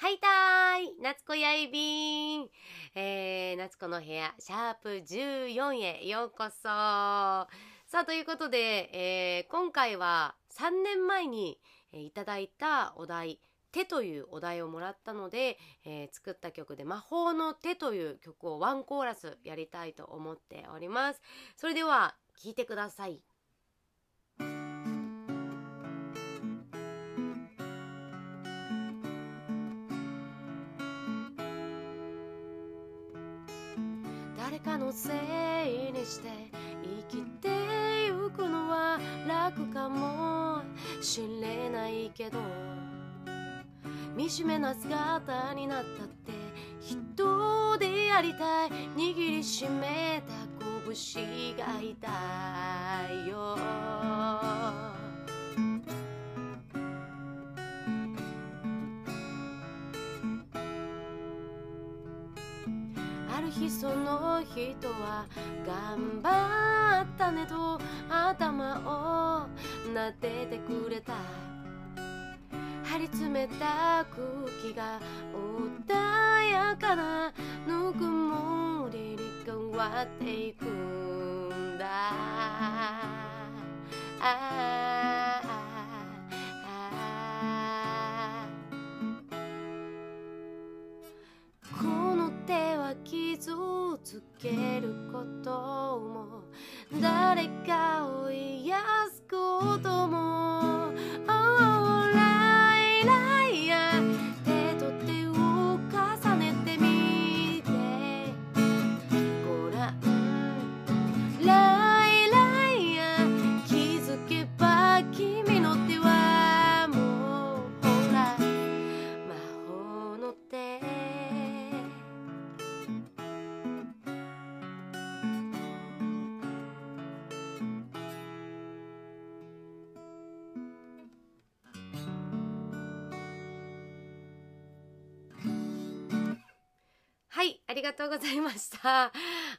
はいたーい。夏子やいびん、えー、夏子の部屋シャープ14へようこそ。さあということで、えー、今回は3年前に、え、いただいたお題「手」というお題をもらったので、えー、作った曲で「魔法の手」という曲をワンコーラスやりたいと思っております。それでは聴いてください。誰かのせいにして生きてゆくのは楽かもしれないけど惨めな姿になったって人でありたい。握りしめた拳が痛いよ。ある日その人は頑張ったねと頭を撫でてくれた。張り詰めた空気が穏やかなぬくもりに変わっていくんだ。あこの手は傷つけること。はい、ありがとうございました。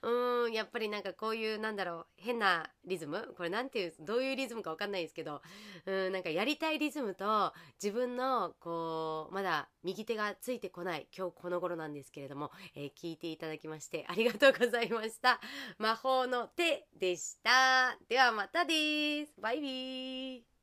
うん、やっぱりなんかこういうなんだろう変なリズムこれなんていうどういうリズムかわかんないですけど、うんなんかやりたいリズムと自分のこうまだ右手がついてこない今日この頃なんですけれども、えー聞いていただきましてありがとうございました。魔法の手でした。ではまたです。バイビー。